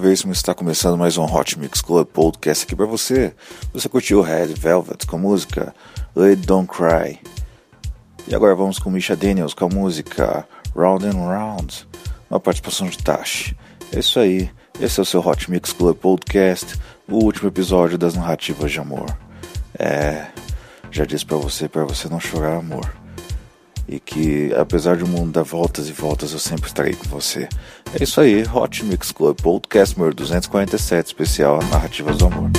Reinaldo Veríssimo está começando mais um Hot Mix Club Podcast aqui para você. Você curtiu Red Velvet com a música Let Don't Cry. E agora vamos com Misha Daniels com a música Round and Round, uma participação de Tash. É isso aí, esse é o seu Hot Mix Club Podcast, o último episódio das narrativas de amor. É, já disse para você, para você não chorar amor e que apesar de o mundo dar voltas e voltas, eu sempre estarei com você. É isso aí, Hot Mix Club Podcast número 247, especial Narrativas do Amor.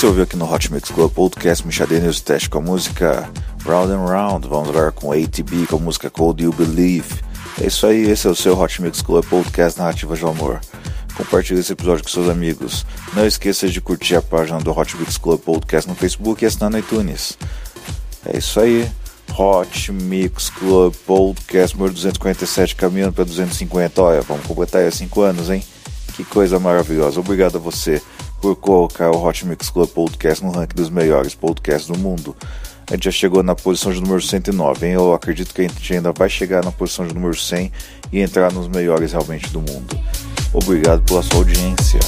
Você ouviu aqui no Hot Mix Club Podcast Michadê News Test com a música Round and Round. Vamos agora com ATB com a música Cold You Believe. É isso aí, esse é o seu Hot Mix Club Podcast Narrativa de Amor. Compartilhe esse episódio com seus amigos. Não esqueça de curtir a página do Hot Mix Club Podcast no Facebook e assinar no iTunes. É isso aí. Hot Mix Club Podcast número 247, caminhando para 250. Olha, vamos completar aí 5 anos, hein? Que coisa maravilhosa. Obrigado a você por colocar o Hot Mix Club Podcast no ranking dos melhores podcasts do mundo. A gente já chegou na posição de número 109, hein? Eu acredito que a gente ainda vai chegar na posição de número 100 e entrar nos melhores realmente do mundo. Obrigado pela sua audiência.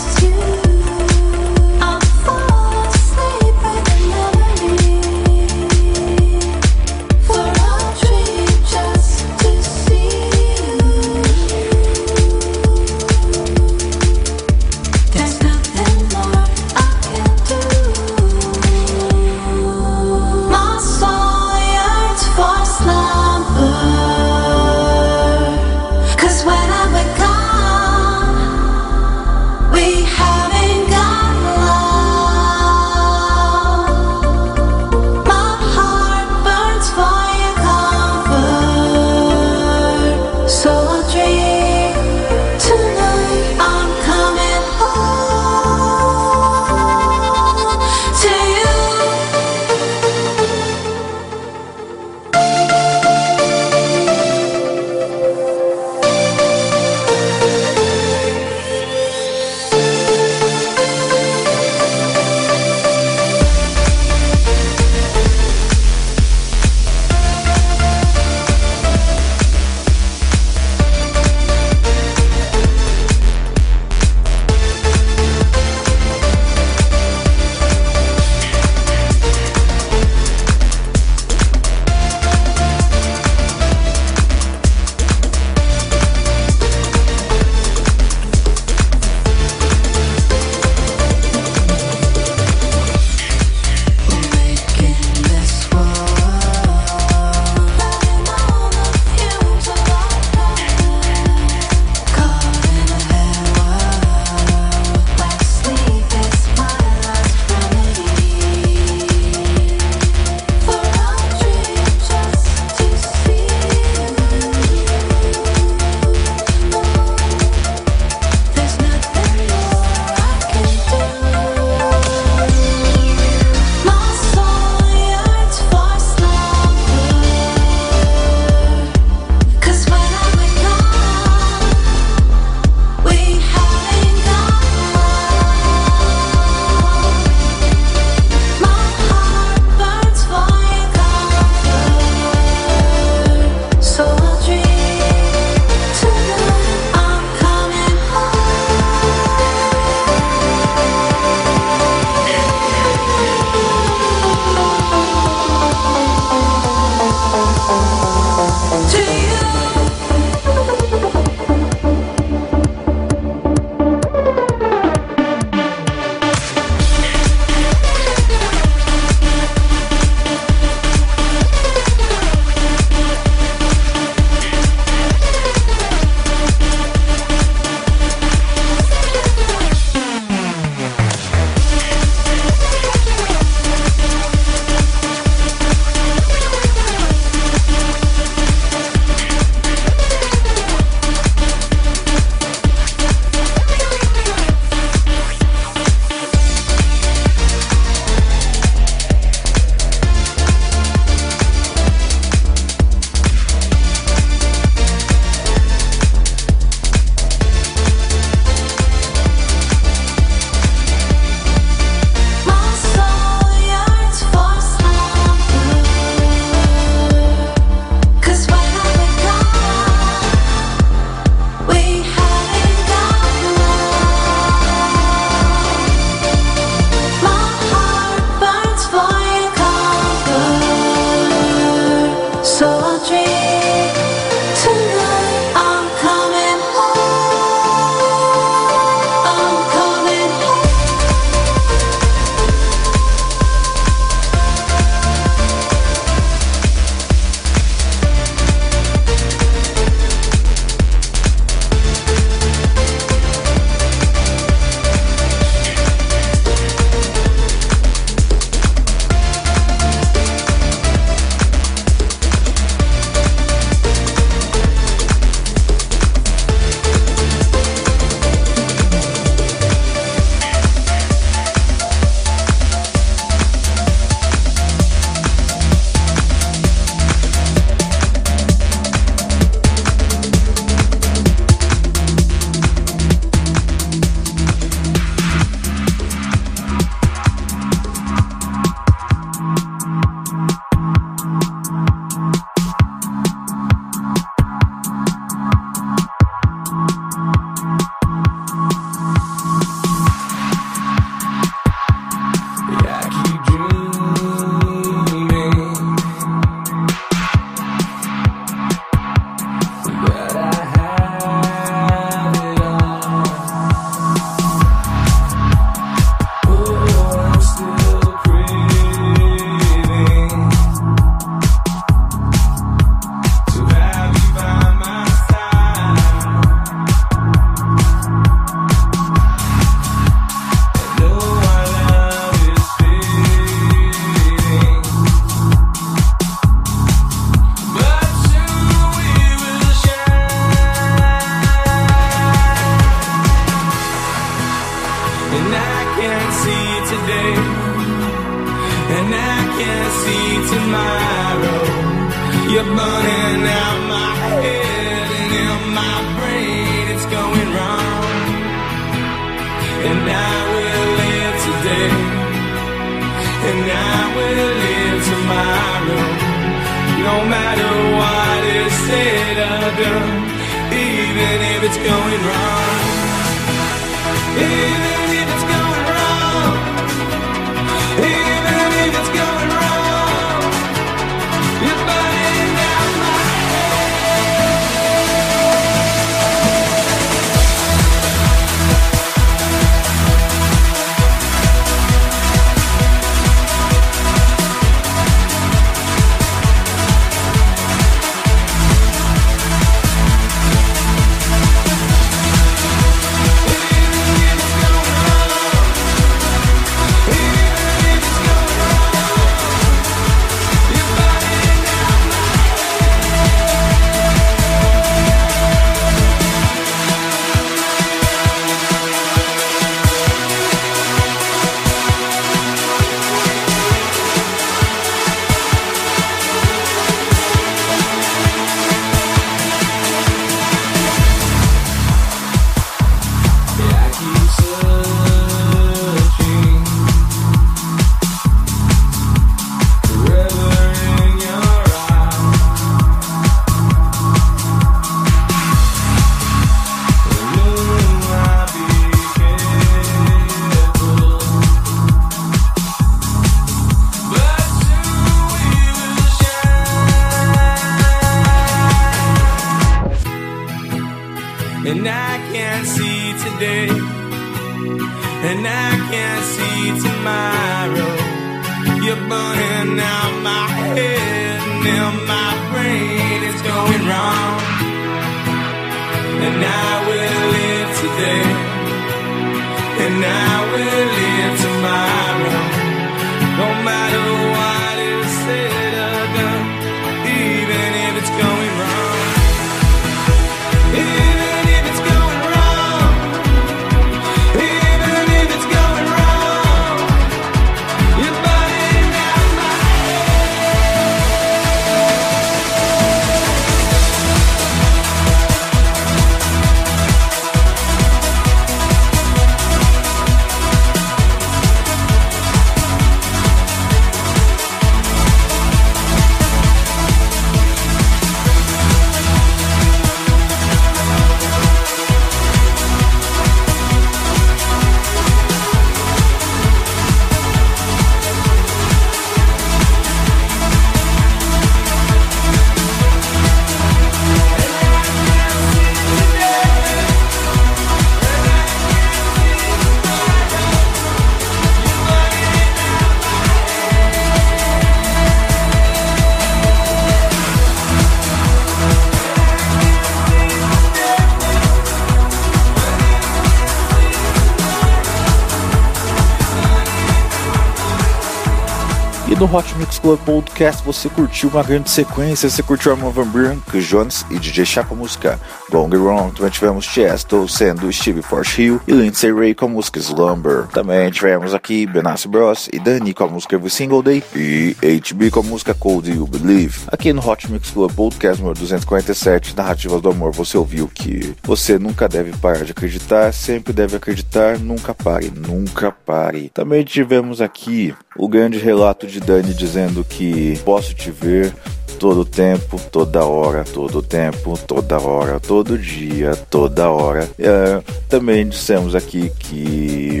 No Hot Mix Club Podcast você curtiu uma grande sequência, você curtiu Armand Van Buren, Chris Jones e DJ Chá com a música Gong Wrong. Também tivemos Chesto sendo Steve Force Hill e Lindsay Ray com a música Slumber. Também tivemos aqui Benassi Bros e Dani com a música Every Single Day e HB com a música Cold You Believe. Aqui no Hot Mix Club Podcast número 247, Narrativas do Amor, você ouviu que você nunca deve parar de acreditar, sempre deve acreditar, nunca pare, nunca pare. Também tivemos aqui o grande relato de Dani dizendo que posso te ver todo tempo, toda hora, todo tempo, toda hora, todo dia, toda hora. É, também dissemos aqui que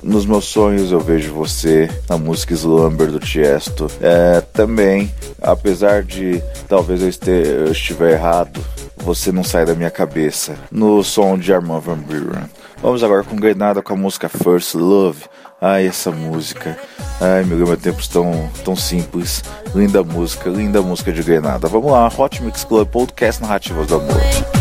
nos meus sonhos eu vejo você na música Slumber do Tiesto. É, também, apesar de talvez eu, este, eu estiver errado, você não sai da minha cabeça no som de Armand Van Buren. Vamos agora com Grenada com a música First Love. Ai, essa música. Ai, me lembra tempos tão, tão simples. Linda música, linda música de Grenada. Vamos lá, Hot Mix Club Podcast Narrativas do Amor.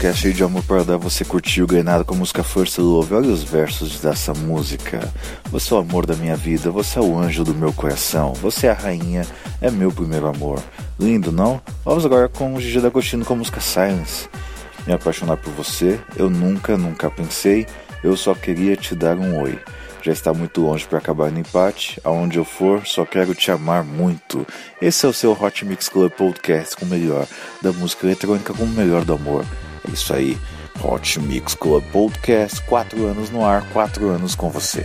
Podcast cheio de amor para dar, você curtiu ganhado com a música First Love. Olha os versos dessa música. Você é o amor da minha vida, você é o anjo do meu coração, você é a rainha, é meu primeiro amor. Lindo, não? Vamos agora com o Gigi D'Agostino com a música Silence. Me apaixonar por você, eu nunca, nunca pensei, eu só queria te dar um oi. Já está muito longe para acabar no empate. Aonde eu for, só quero te amar muito. Esse é o seu Hot Mix Club Podcast com o melhor da música eletrônica com o melhor do amor. Isso aí. Hot Mix Club Podcast, quatro anos no ar, quatro anos com você.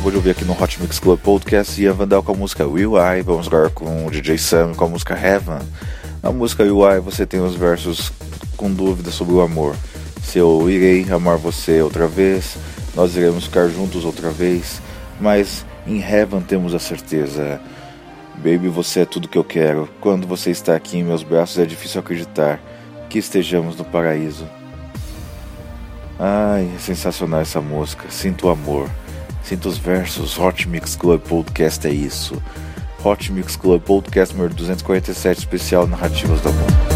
Acabou de ouvir aqui no Hot Mix Club Podcast Ian Vandal com a música Will I. Vamos agora com o DJ Sam com a música Heaven. Na música Will I você tem os versos com dúvidas sobre o amor. Se eu irei amar você outra vez, nós iremos ficar juntos outra vez. Mas em Heaven temos a certeza. Baby, você é tudo que eu quero. Quando você está aqui em meus braços é difícil acreditar que estejamos no paraíso. Ai, é sensacional essa música. Sinto o amor. Sinto os versos. Hot Mix Club Podcast é isso. Hot Mix Club Podcast número 247, especial Narrativas do Amor.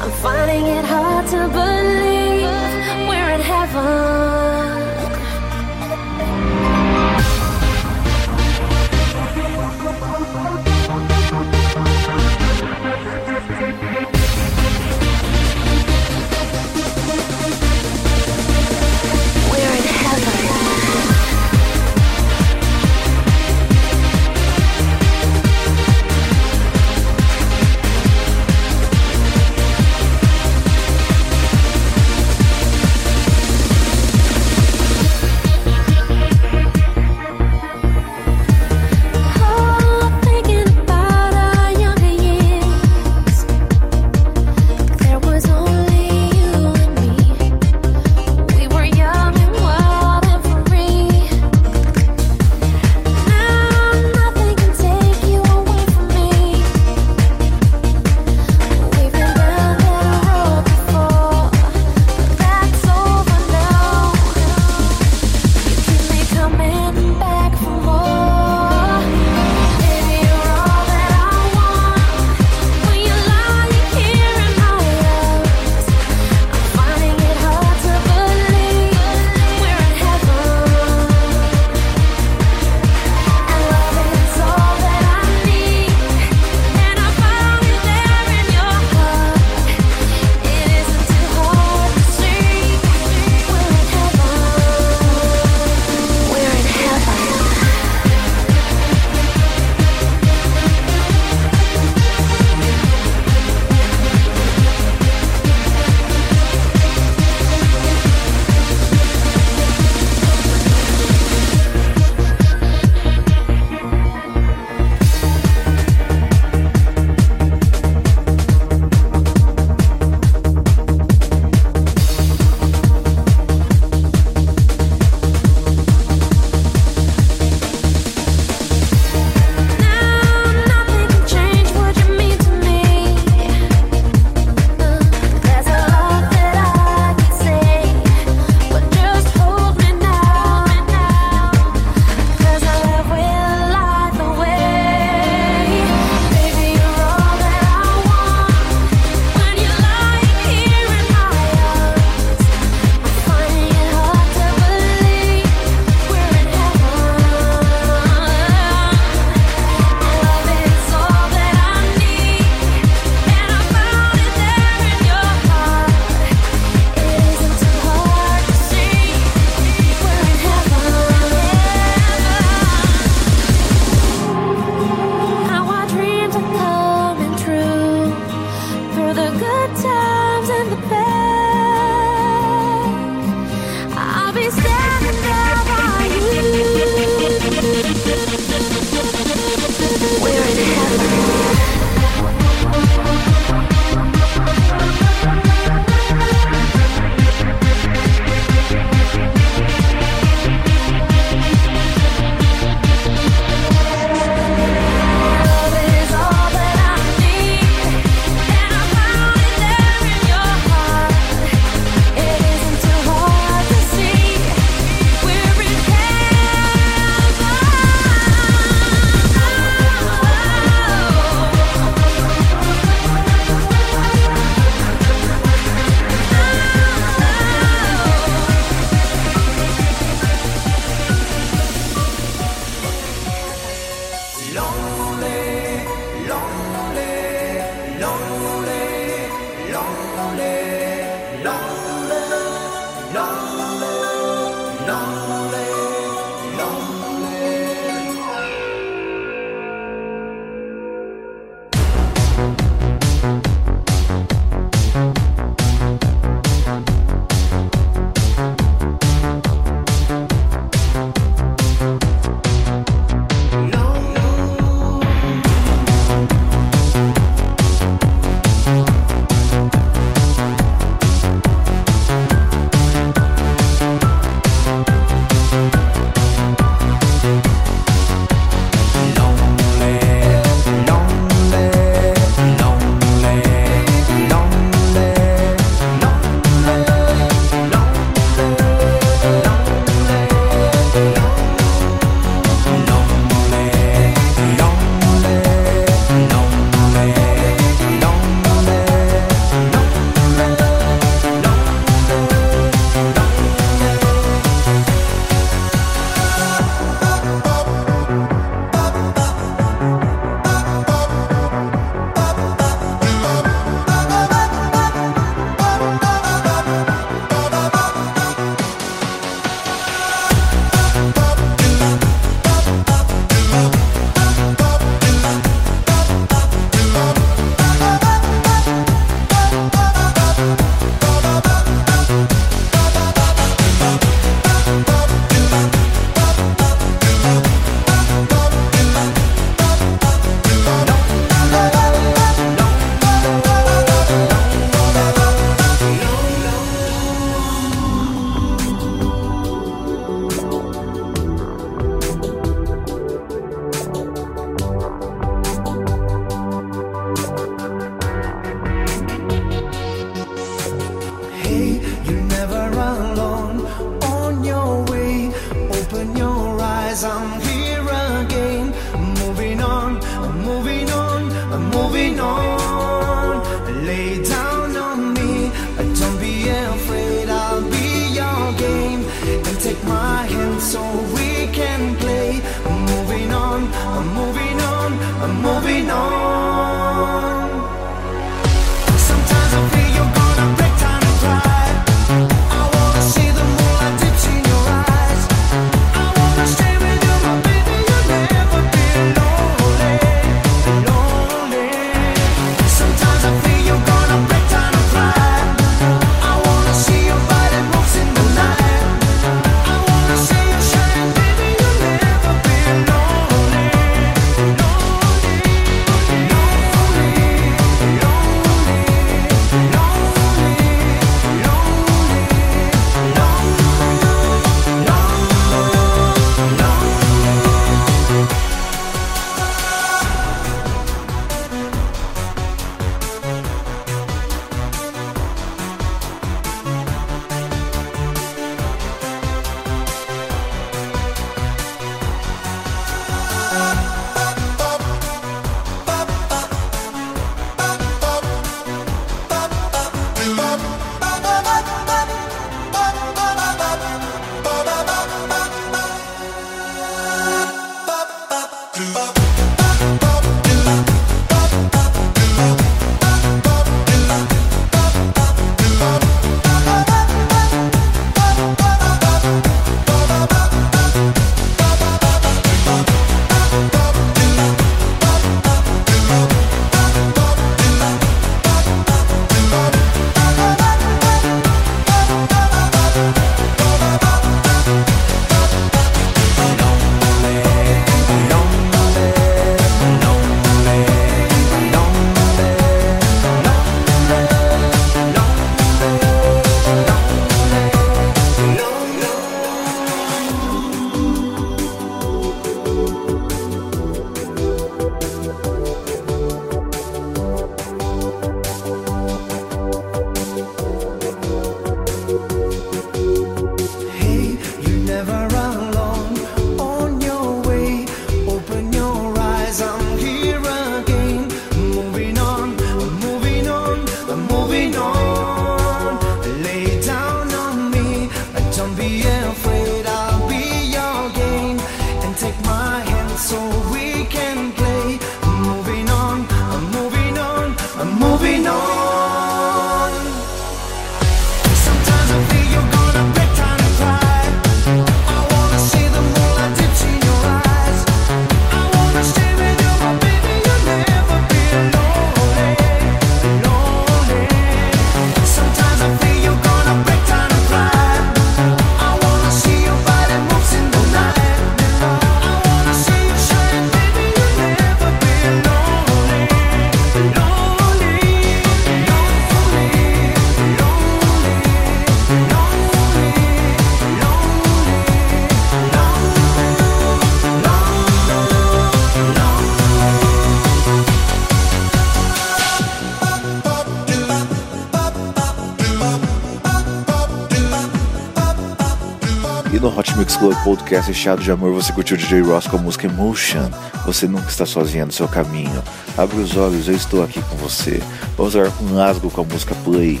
Podcast recheado de amor, você curtiu DJ Ross com a música Emotion. Você nunca está sozinha no seu caminho. Abre os olhos, eu estou aqui com você. Vamos orar com Lasgo com a música Play.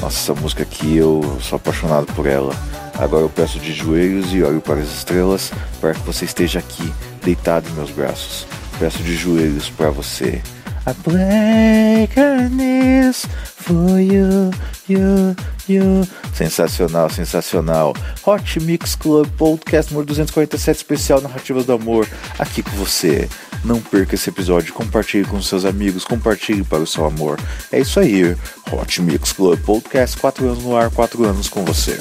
Nossa, essa música aqui eu sou apaixonado por ela. Agora eu peço de joelhos e olho para as estrelas para que você esteja aqui, deitado em meus braços. Peço de joelhos para você. Break her knees for you, you, you. Sensacional, sensacional. Hot Mix Club Podcast número 247 especial Narrativas do Amor, aqui com você. Não perca esse episódio, compartilhe com seus amigos, compartilhe para o seu amor. É isso aí, Hot Mix Club Podcast, 4 anos no ar, 4 anos com você.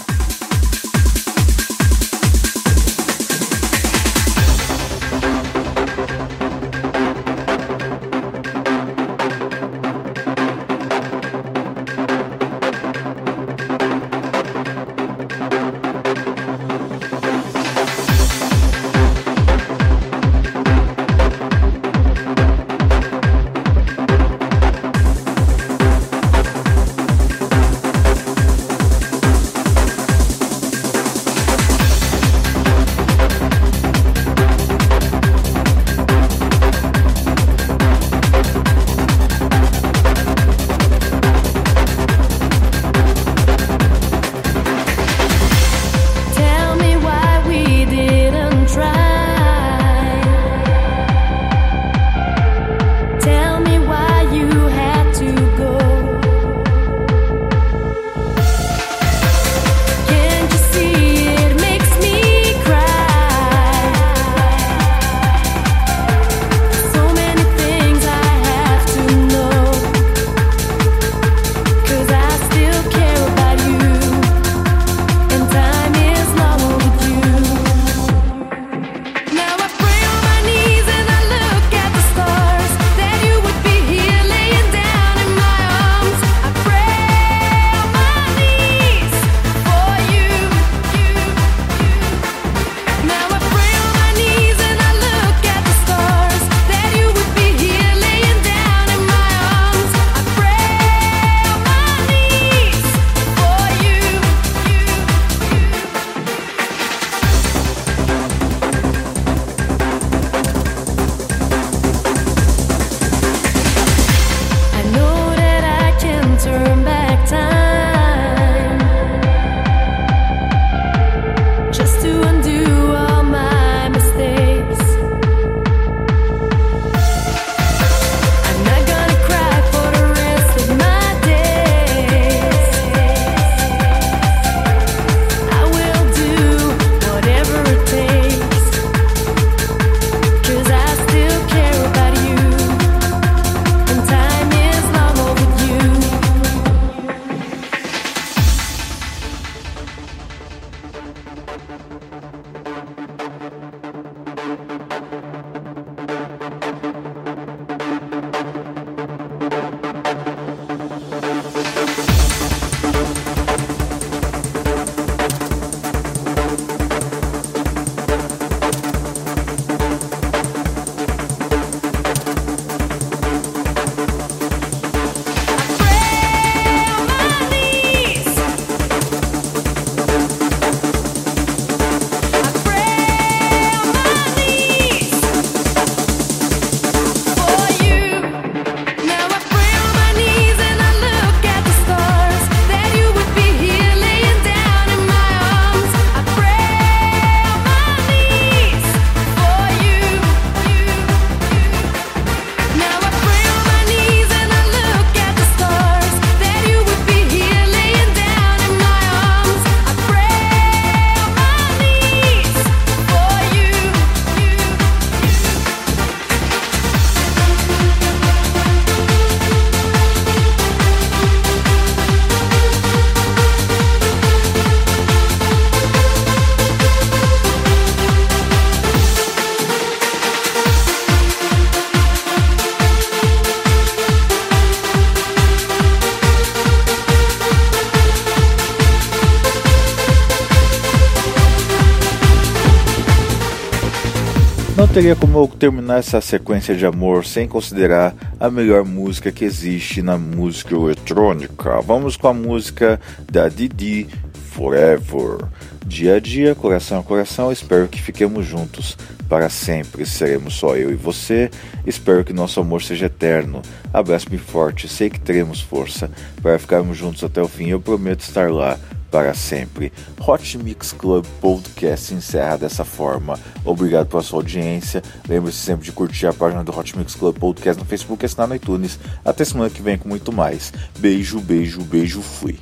Não teria como eu terminar essa sequência de amor sem considerar a melhor música que existe na música eletrônica. Vamos com a música da Didi Forever. Dia a dia, coração a coração, espero que fiquemos juntos para sempre. Seremos só eu e você. Espero que nosso amor seja eterno. Abraço-me forte, sei que teremos força para ficarmos juntos até o fim. Eu prometo estar lá para sempre. Hot Mix Club Podcast encerra dessa forma. Obrigado pela sua audiência. Lembre-se sempre de curtir a página do Hot Mix Club Podcast no Facebook e assinar no iTunes. Até semana que vem com muito mais. Beijo, beijo, beijo, fui.